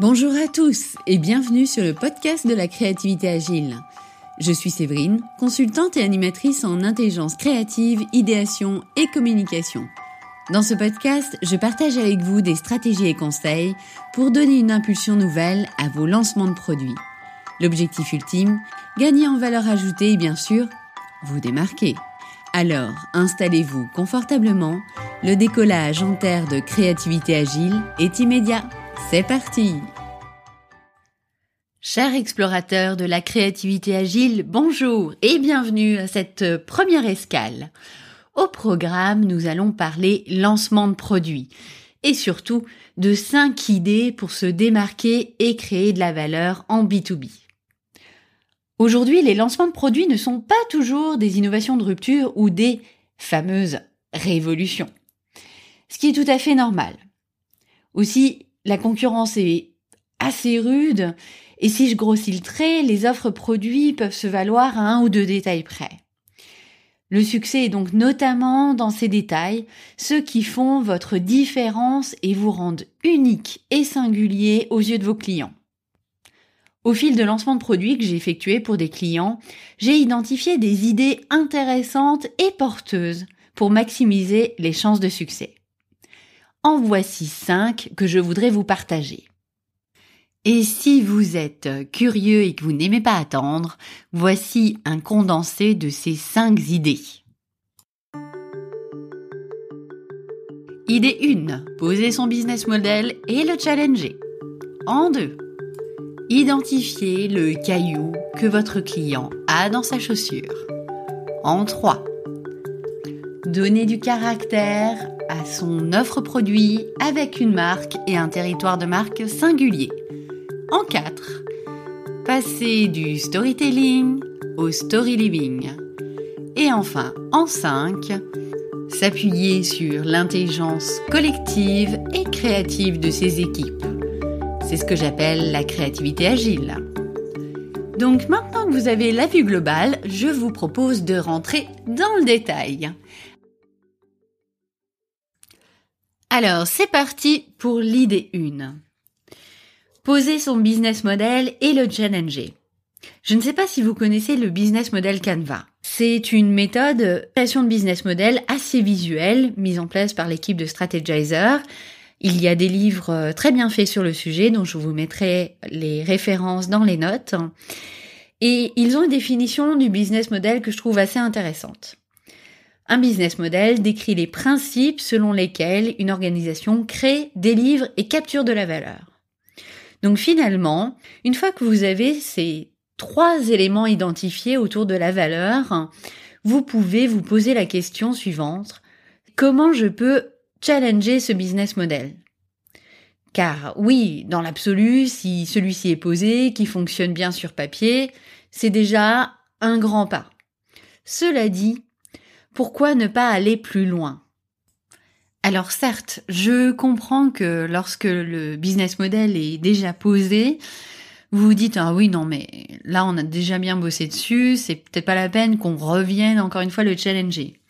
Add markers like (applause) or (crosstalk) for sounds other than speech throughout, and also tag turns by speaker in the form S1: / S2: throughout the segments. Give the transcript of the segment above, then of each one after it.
S1: Bonjour à tous et bienvenue sur le podcast de la créativité agile. Je suis Séverine, consultante et animatrice en intelligence créative, idéation et communication. Dans ce podcast, je partage avec vous des stratégies et conseils pour donner une impulsion nouvelle à vos lancements de produits. L'objectif ultime, gagner en valeur ajoutée et bien sûr, vous démarquer. Alors, installez-vous confortablement, le décollage en terre de créativité agile est immédiat. C'est parti Chers explorateurs de la créativité agile, bonjour et bienvenue à cette première escale. Au programme, nous allons parler lancement de produits et surtout de 5 idées pour se démarquer et créer de la valeur en B2B. Aujourd'hui, les lancements de produits ne sont pas toujours des innovations de rupture ou des fameuses révolutions. Ce qui est tout à fait normal. Aussi, la concurrence est assez rude et si je grossis le trait, les offres produits peuvent se valoir à un ou deux détails près. Le succès est donc notamment dans ces détails, ceux qui font votre différence et vous rendent unique et singulier aux yeux de vos clients. Au fil de lancement de produits que j'ai effectué pour des clients, j'ai identifié des idées intéressantes et porteuses pour maximiser les chances de succès. En voici cinq que je voudrais vous partager. Et si vous êtes curieux et que vous n'aimez pas attendre, voici un condensé de ces cinq idées. Idée 1. Poser son business model et le challenger. En 2. Identifier le caillou que votre client a dans sa chaussure. En 3. Donner du caractère à son offre produit avec une marque et un territoire de marque singulier. En 4, passer du storytelling au story living. Et enfin, en 5, s'appuyer sur l'intelligence collective et créative de ses équipes. C'est ce que j'appelle la créativité agile. Donc maintenant que vous avez la vue globale, je vous propose de rentrer dans le détail. Alors, c'est parti pour l'idée 1 poser son business model et le challenger. Je ne sais pas si vous connaissez le business model Canva. C'est une méthode de création de business model assez visuelle mise en place par l'équipe de Strategizer. Il y a des livres euh, très bien faits sur le sujet dont je vous mettrai les références dans les notes. Et ils ont une définition du business model que je trouve assez intéressante. Un business model décrit les principes selon lesquels une organisation crée, délivre et capture de la valeur. Donc finalement, une fois que vous avez ces trois éléments identifiés autour de la valeur, vous pouvez vous poser la question suivante. Comment je peux challenger ce business model? Car oui, dans l'absolu, si celui-ci est posé, qui fonctionne bien sur papier, c'est déjà un grand pas. Cela dit, pourquoi ne pas aller plus loin? Alors certes, je comprends que lorsque le business model est déjà posé, vous vous dites ah oui non mais là on a déjà bien bossé dessus, c'est peut-être pas la peine qu'on revienne encore une fois le challenger.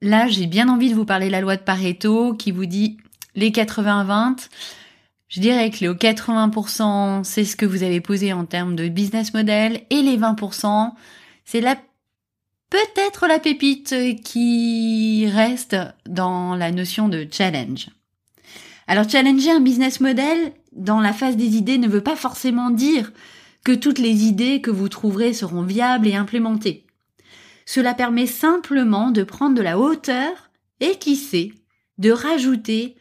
S1: Là, j'ai bien envie de vous parler de la loi de Pareto qui vous dit les 80-20. Je dirais que les 80%, c'est ce que vous avez posé en termes de business model et les 20%, c'est la peut-être la pépite qui reste dans la notion de challenge. Alors challenger un business model dans la phase des idées ne veut pas forcément dire que toutes les idées que vous trouverez seront viables et implémentées. Cela permet simplement de prendre de la hauteur et qui sait, de rajouter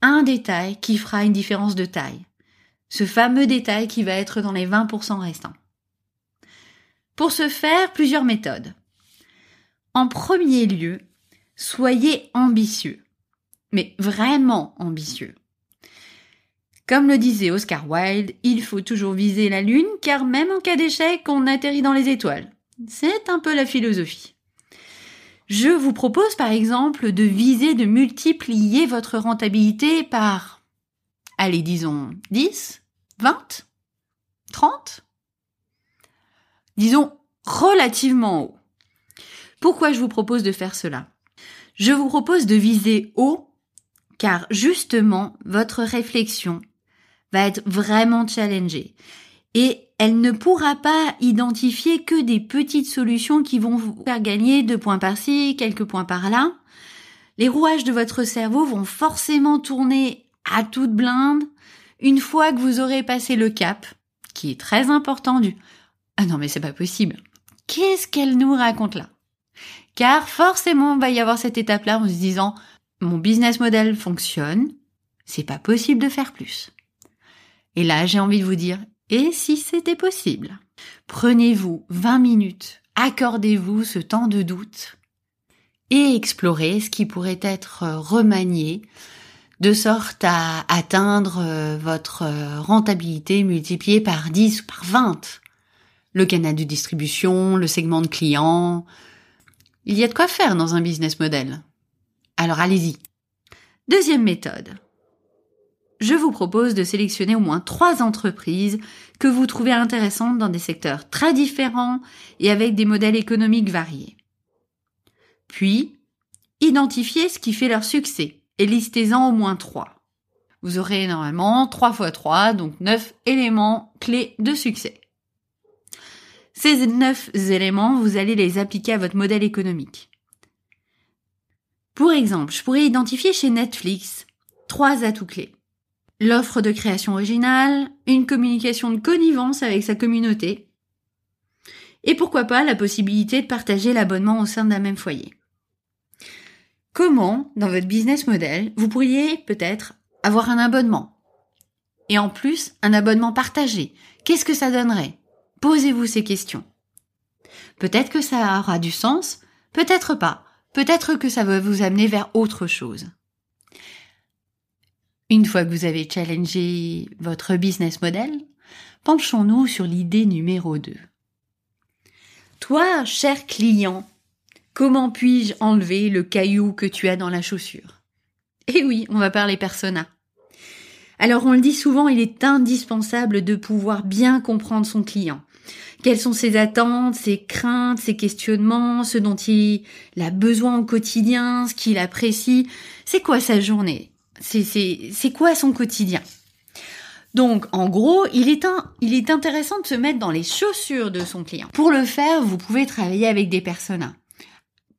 S1: un détail qui fera une différence de taille. Ce fameux détail qui va être dans les 20% restants. Pour ce faire, plusieurs méthodes. En premier lieu, soyez ambitieux, mais vraiment ambitieux. Comme le disait Oscar Wilde, il faut toujours viser la Lune car même en cas d'échec, on atterrit dans les étoiles. C'est un peu la philosophie. Je vous propose par exemple de viser de multiplier votre rentabilité par, allez disons 10, 20, 30 Disons relativement haut. Pourquoi je vous propose de faire cela? Je vous propose de viser haut car justement votre réflexion va être vraiment challengée. Et elle ne pourra pas identifier que des petites solutions qui vont vous faire gagner deux points par-ci, quelques points par-là. Les rouages de votre cerveau vont forcément tourner à toute blinde une fois que vous aurez passé le cap, qui est très important du ah non mais c'est pas possible. Qu'est-ce qu'elle nous raconte là? Car forcément il va y avoir cette étape-là en se disant mon business model fonctionne, c'est pas possible de faire plus. Et là j'ai envie de vous dire et si c'était possible? Prenez-vous 20 minutes, accordez-vous ce temps de doute et explorez ce qui pourrait être remanié de sorte à atteindre euh, votre euh, rentabilité multipliée par 10 ou par 20. Le canal de distribution, le segment de clients. Il y a de quoi faire dans un business model. Alors allez-y. Deuxième méthode. Je vous propose de sélectionner au moins trois entreprises que vous trouvez intéressantes dans des secteurs très différents et avec des modèles économiques variés. Puis, identifiez ce qui fait leur succès et listez-en au moins 3. Vous aurez normalement 3 fois 3, donc 9 éléments clés de succès. Ces 9 éléments, vous allez les appliquer à votre modèle économique. Pour exemple, je pourrais identifier chez Netflix trois atouts clés. L'offre de création originale, une communication de connivence avec sa communauté, et pourquoi pas la possibilité de partager l'abonnement au sein d'un même foyer. Comment, dans votre business model, vous pourriez peut-être avoir un abonnement? Et en plus un abonnement partagé. Qu'est-ce que ça donnerait? Posez-vous ces questions. Peut-être que ça aura du sens, peut-être pas. Peut-être que ça va vous amener vers autre chose. Une fois que vous avez challengé votre business model, penchons-nous sur l'idée numéro 2. Toi, cher client, Comment puis-je enlever le caillou que tu as dans la chaussure? Eh oui, on va parler persona. Alors on le dit souvent, il est indispensable de pouvoir bien comprendre son client. Quelles sont ses attentes, ses craintes, ses questionnements, ce dont il a besoin au quotidien, ce qu'il apprécie? C'est quoi sa journée? C'est quoi son quotidien? Donc, en gros, il est, un, il est intéressant de se mettre dans les chaussures de son client. Pour le faire, vous pouvez travailler avec des personas.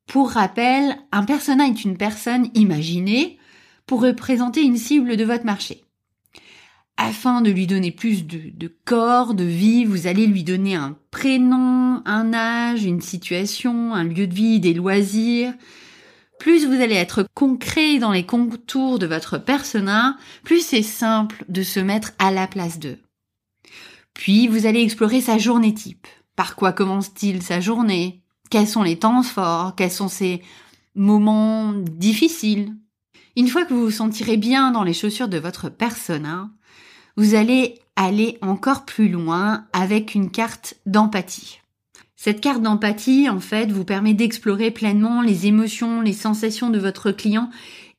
S1: Pour rappel, un persona est une personne imaginée pour représenter une cible de votre marché. Afin de lui donner plus de, corps, de vie, vous allez lui donner un prénom, un âge, une situation, un lieu de vie, des loisirs. Plus vous allez être concret dans les contours de votre persona, plus c'est simple de se mettre à la place d'eux. Puis vous allez explorer sa journée type. Par quoi commence-t-il sa journée? Quels sont les temps forts, quels sont ces moments difficiles? Une fois que vous vous sentirez bien dans les chaussures de votre persona, vous allez aller encore plus loin avec une carte d'empathie. Cette carte d'empathie, en fait, vous permet d'explorer pleinement les émotions, les sensations de votre client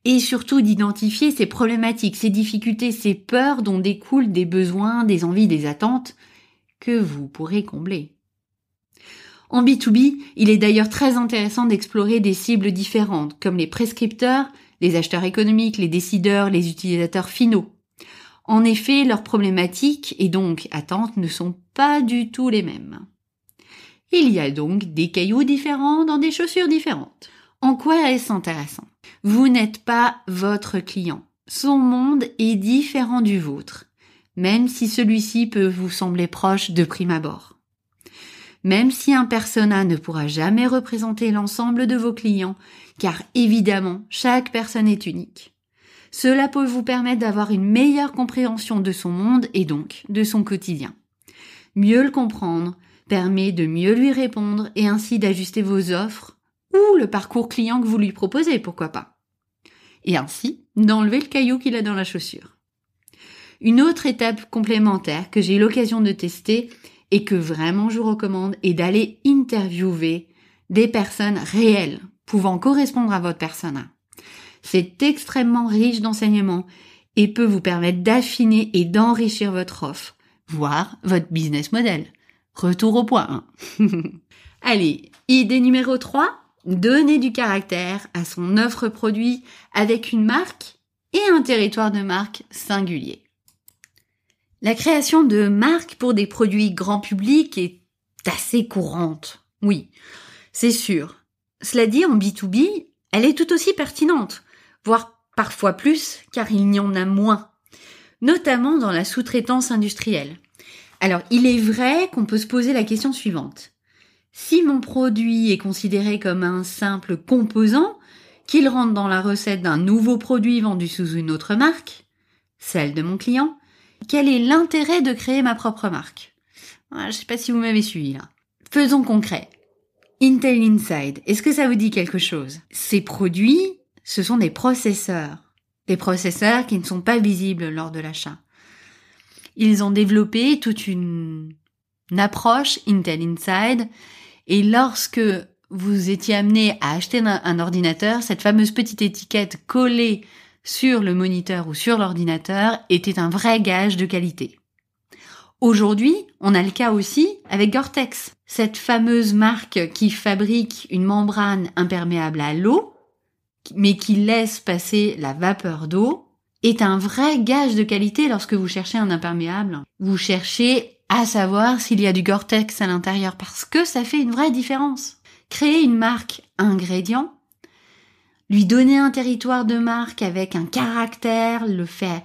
S1: et surtout d'identifier ses problématiques, ses difficultés, ses peurs dont découlent des besoins, des envies, des attentes que vous pourrez combler. En B2B, il est d'ailleurs très intéressant d'explorer des cibles différentes, comme les prescripteurs, les acheteurs économiques, les décideurs, les utilisateurs finaux. En effet, leurs problématiques et donc attentes ne sont pas du tout les mêmes. Il y a donc des cailloux différents dans des chaussures différentes. En quoi est-ce intéressant? Vous n'êtes pas votre client. Son monde est différent du vôtre, même si celui-ci peut vous sembler proche de prime abord. Même si un persona ne pourra jamais représenter l'ensemble de vos clients, car évidemment, chaque personne est unique. Cela peut vous permettre d'avoir une meilleure compréhension de son monde et donc de son quotidien. Mieux le comprendre permet de mieux lui répondre et ainsi d'ajuster vos offres ou le parcours client que vous lui proposez, pourquoi pas. Et ainsi d'enlever le caillou qu'il a dans la chaussure. Une autre étape complémentaire que j'ai eu l'occasion de tester et que vraiment je vous recommande est d'aller interviewer des personnes réelles pouvant correspondre à votre persona. C'est extrêmement riche d'enseignements et peut vous permettre d'affiner et d'enrichir votre offre, voire votre business model. Retour au point 1. (laughs) Allez, idée numéro 3, donner du caractère à son offre produit avec une marque et un territoire de marque singulier. La création de marques pour des produits grand public est assez courante. Oui, c'est sûr. Cela dit, en B2B, elle est tout aussi pertinente, voire parfois plus, car il y en a moins, notamment dans la sous-traitance industrielle. Alors, il est vrai qu'on peut se poser la question suivante. Si mon produit est considéré comme un simple composant, qu'il rentre dans la recette d'un nouveau produit vendu sous une autre marque, celle de mon client, quel est l'intérêt de créer ma propre marque? Je ne sais pas si vous m'avez suivi là. Faisons concret. Intel Inside, est-ce que ça vous dit quelque chose? Ces produits, ce sont des processeurs. Des processeurs qui ne sont pas visibles lors de l'achat. Ils ont développé toute une, approche Intel Inside et lorsque vous étiez amené à acheter un, un, ordinateur, cette fameuse petite étiquette collée sur le moniteur ou sur l'ordinateur était un vrai gage de qualité. Aujourd'hui, on a le cas aussi avec Gore-Tex, cette fameuse marque qui fabrique une membrane imperméable à l'eau, mais qui laisse passer la vapeur d'eau, est un vrai gage de qualité lorsque vous cherchez un imperméable. Vous cherchez à savoir s'il y a du Gore-Tex à l'intérieur parce que ça fait une vraie différence. Créer une marque ingrédient, lui donner un territoire de marque avec un caractère, le faire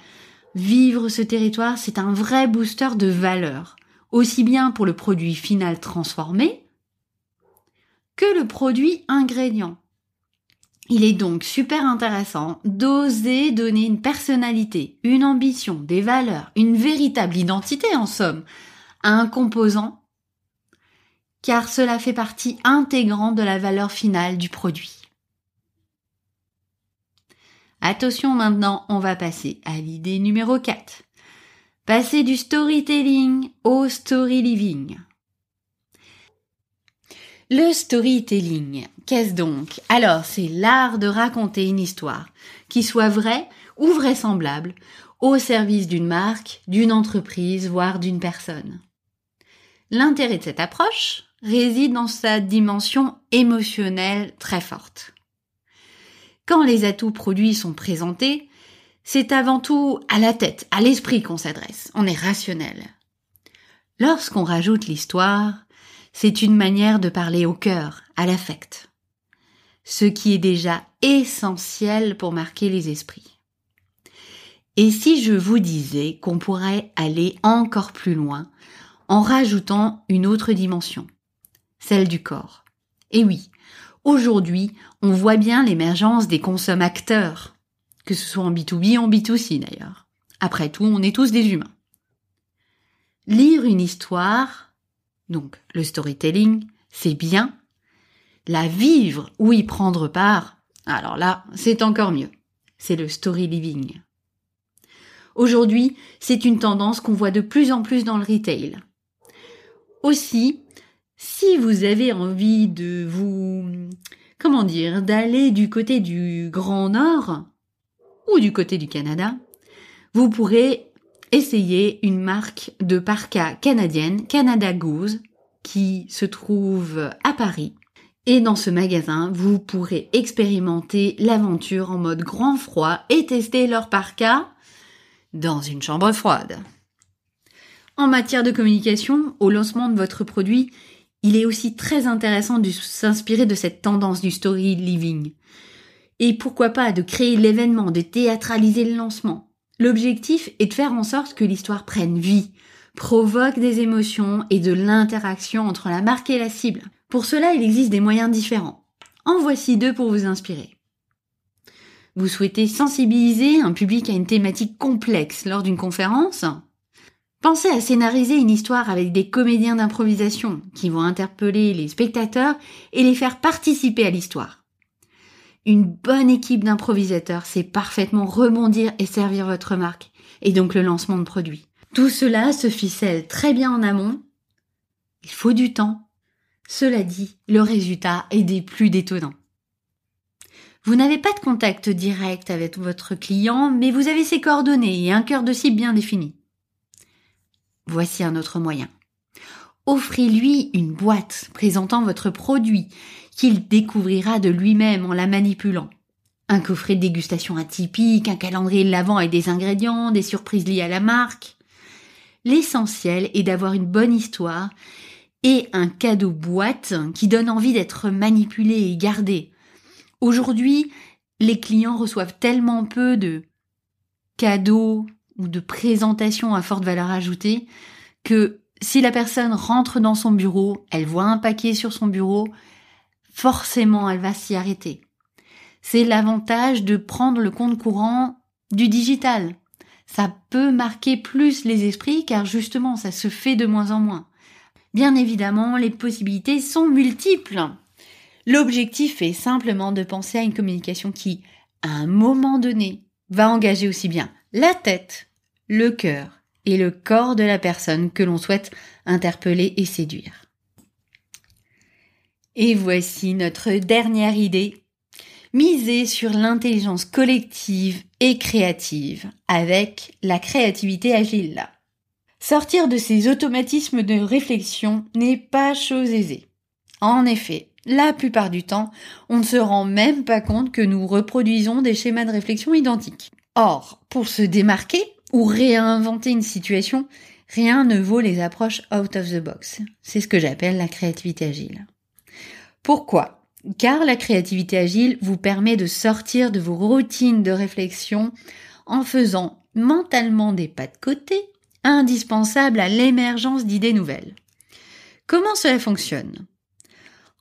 S1: Vivre ce territoire, c'est un vrai booster de valeur, aussi bien pour le produit final transformé que le produit ingrédient. Il est donc super intéressant d'oser donner une personnalité, une ambition, des valeurs, une véritable identité en somme à un composant, car cela fait partie intégrante de la valeur finale du produit. Attention maintenant, on va passer à l'idée numéro 4. Passer du storytelling au story living. Le storytelling, qu'est-ce donc? Alors, c'est l'art de raconter une histoire qui soit vraie ou vraisemblable au service d'une marque, d'une entreprise, voire d'une personne. L'intérêt de cette approche réside dans sa dimension émotionnelle très forte. Quand les atouts produits sont présentés, c'est avant tout à la tête, à l'esprit qu'on s'adresse. On est rationnel. Lorsqu'on rajoute l'histoire, c'est une manière de parler au cœur, à l'affect. Ce qui est déjà essentiel pour marquer les esprits. Et si je vous disais qu'on pourrait aller encore plus loin en rajoutant une autre dimension, celle du corps. Et oui, Aujourd'hui, on voit bien l'émergence des consommateurs, que ce soit en B2B ou en B2C d'ailleurs. Après tout, on est tous des humains. Lire une histoire, donc le storytelling, c'est bien. La vivre ou y prendre part, alors là, c'est encore mieux. C'est le story living. Aujourd'hui, c'est une tendance qu'on voit de plus en plus dans le retail. Aussi, si vous avez envie de vous, comment dire, d'aller du côté du Grand Nord ou du côté du Canada, vous pourrez essayer une marque de parka canadienne, Canada Goose, qui se trouve à Paris. Et dans ce magasin, vous pourrez expérimenter l'aventure en mode grand froid et tester leur parka dans une chambre froide. En matière de communication, au lancement de votre produit, il est aussi très intéressant de s'inspirer de cette tendance du story living. Et pourquoi pas de créer l'événement, de théâtraliser le lancement. L'objectif est de faire en sorte que l'histoire prenne vie, provoque des émotions et de l'interaction entre la marque et la cible. Pour cela, il existe des moyens différents. En voici deux pour vous inspirer. Vous souhaitez sensibiliser un public à une thématique complexe lors d'une conférence? Pensez à scénariser une histoire avec des comédiens d'improvisation qui vont interpeller les spectateurs et les faire participer à l'histoire. Une bonne équipe d'improvisateurs sait parfaitement rebondir et servir votre marque, et donc le lancement de produits. Tout cela se ficelle très bien en amont. Il faut du temps. Cela dit, le résultat est des plus détonnants. Vous n'avez pas de contact direct avec votre client, mais vous avez ses coordonnées et un cœur de cible bien défini. Voici un autre moyen. Offrez-lui une boîte présentant votre produit qu'il découvrira de lui-même en la manipulant. Un coffret de dégustation atypique, un calendrier de l'avant avec des ingrédients, des surprises liées à la marque. L'essentiel est d'avoir une bonne histoire et un cadeau boîte qui donne envie d'être manipulé et gardé. Aujourd'hui, les clients reçoivent tellement peu de cadeaux ou de présentations à forte valeur ajoutée que si la personne rentre dans son bureau, elle voit un paquet sur son bureau, forcément elle va s'y arrêter. C'est l'avantage de prendre le compte courant du digital. Ça peut marquer plus les esprits car justement ça se fait de moins en moins. Bien évidemment, les possibilités sont multiples. L'objectif est simplement de penser à une communication qui, à un moment donné, va engager aussi bien la tête, le cœur et le corps de la personne que l'on souhaite interpeller et séduire. Et voici notre dernière idée. Miser sur l'intelligence collective et créative avec la créativité agile. Sortir de ces automatismes de réflexion n'est pas chose aisée. En effet, la plupart du temps, on ne se rend même pas compte que nous reproduisons des schémas de réflexion identiques. Or, pour se démarquer ou réinventer une situation, rien ne vaut les approches out of the box. C'est ce que j'appelle la créativité agile. Pourquoi? Car la créativité agile vous permet de sortir de vos routines de réflexion en faisant mentalement des pas de côté indispensables à l'émergence d'idées nouvelles. Comment cela fonctionne?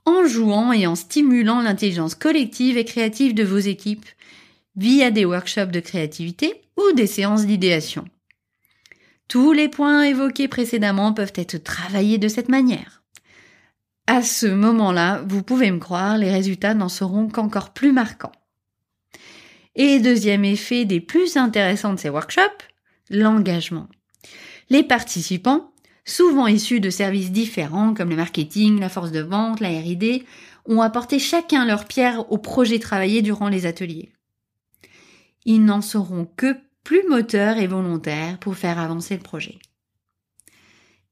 S1: En jouant et en stimulant l'intelligence collective et créative de vos équipes via des workshops de créativité ou des séances d'idéation. Tous les points évoqués précédemment peuvent être travaillés de cette manière. À ce moment-là, vous pouvez me croire, les résultats n'en seront qu'encore plus marquants. Et deuxième effet des plus intéressants de ces workshops, l'engagement. Les participants, souvent issus de services différents comme le marketing, la force de vente, la R&D, ont apporté chacun leur pierre au projet travaillé durant les ateliers ils n'en seront que plus moteurs et volontaires pour faire avancer le projet.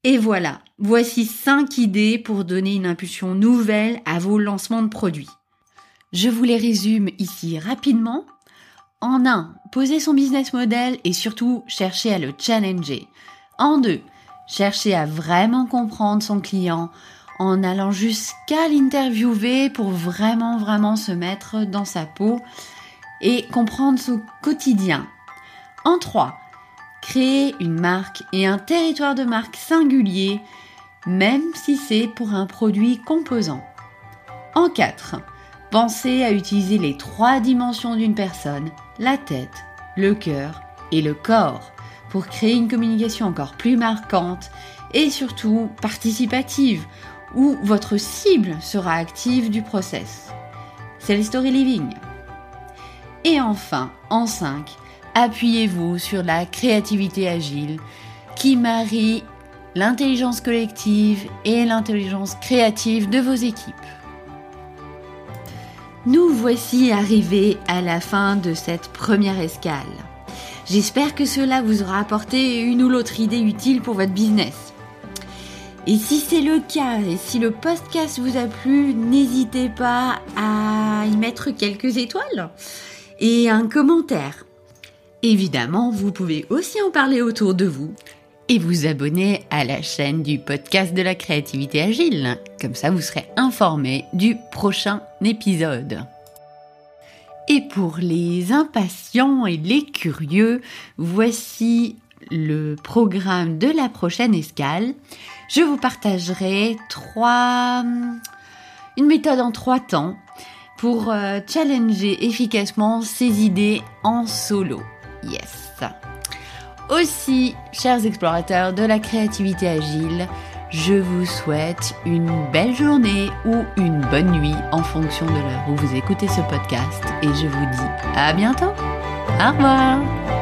S1: Et voilà, voici cinq idées pour donner une impulsion nouvelle à vos lancements de produits. Je vous les résume ici rapidement. En 1, poser son business model et surtout chercher à le challenger. En 2, chercher à vraiment comprendre son client en allant jusqu'à l'interviewer pour vraiment vraiment se mettre dans sa peau et comprendre son quotidien. En 3. Créer une marque et un territoire de marque singulier, même si c'est pour un produit composant. En 4. Pensez à utiliser les trois dimensions d'une personne, la tête, le cœur et le corps, pour créer une communication encore plus marquante et surtout participative, où votre cible sera active du process. C'est le story living. Et enfin, en 5, appuyez-vous sur la créativité agile qui marie l'intelligence collective et l'intelligence créative de vos équipes. Nous voici arrivés à la fin de cette première escale. J'espère que cela vous aura apporté une ou l'autre idée utile pour votre business. Et si c'est le cas, et si le podcast vous a plu, n'hésitez pas à y mettre quelques étoiles et un commentaire. Évidemment, vous pouvez aussi en parler autour de vous et vous abonner à la chaîne du podcast de la créativité agile. Comme ça, vous serez informé du prochain épisode. Et pour les impatients et les curieux, voici le programme de la prochaine escale. Je vous partagerai trois, une méthode en trois temps pour euh, challenger efficacement ses idées en solo. Yes. Aussi, chers explorateurs de la créativité agile, je vous souhaite une belle journée ou une bonne nuit en fonction de l'heure où vous écoutez ce podcast et je vous dis à bientôt. Au revoir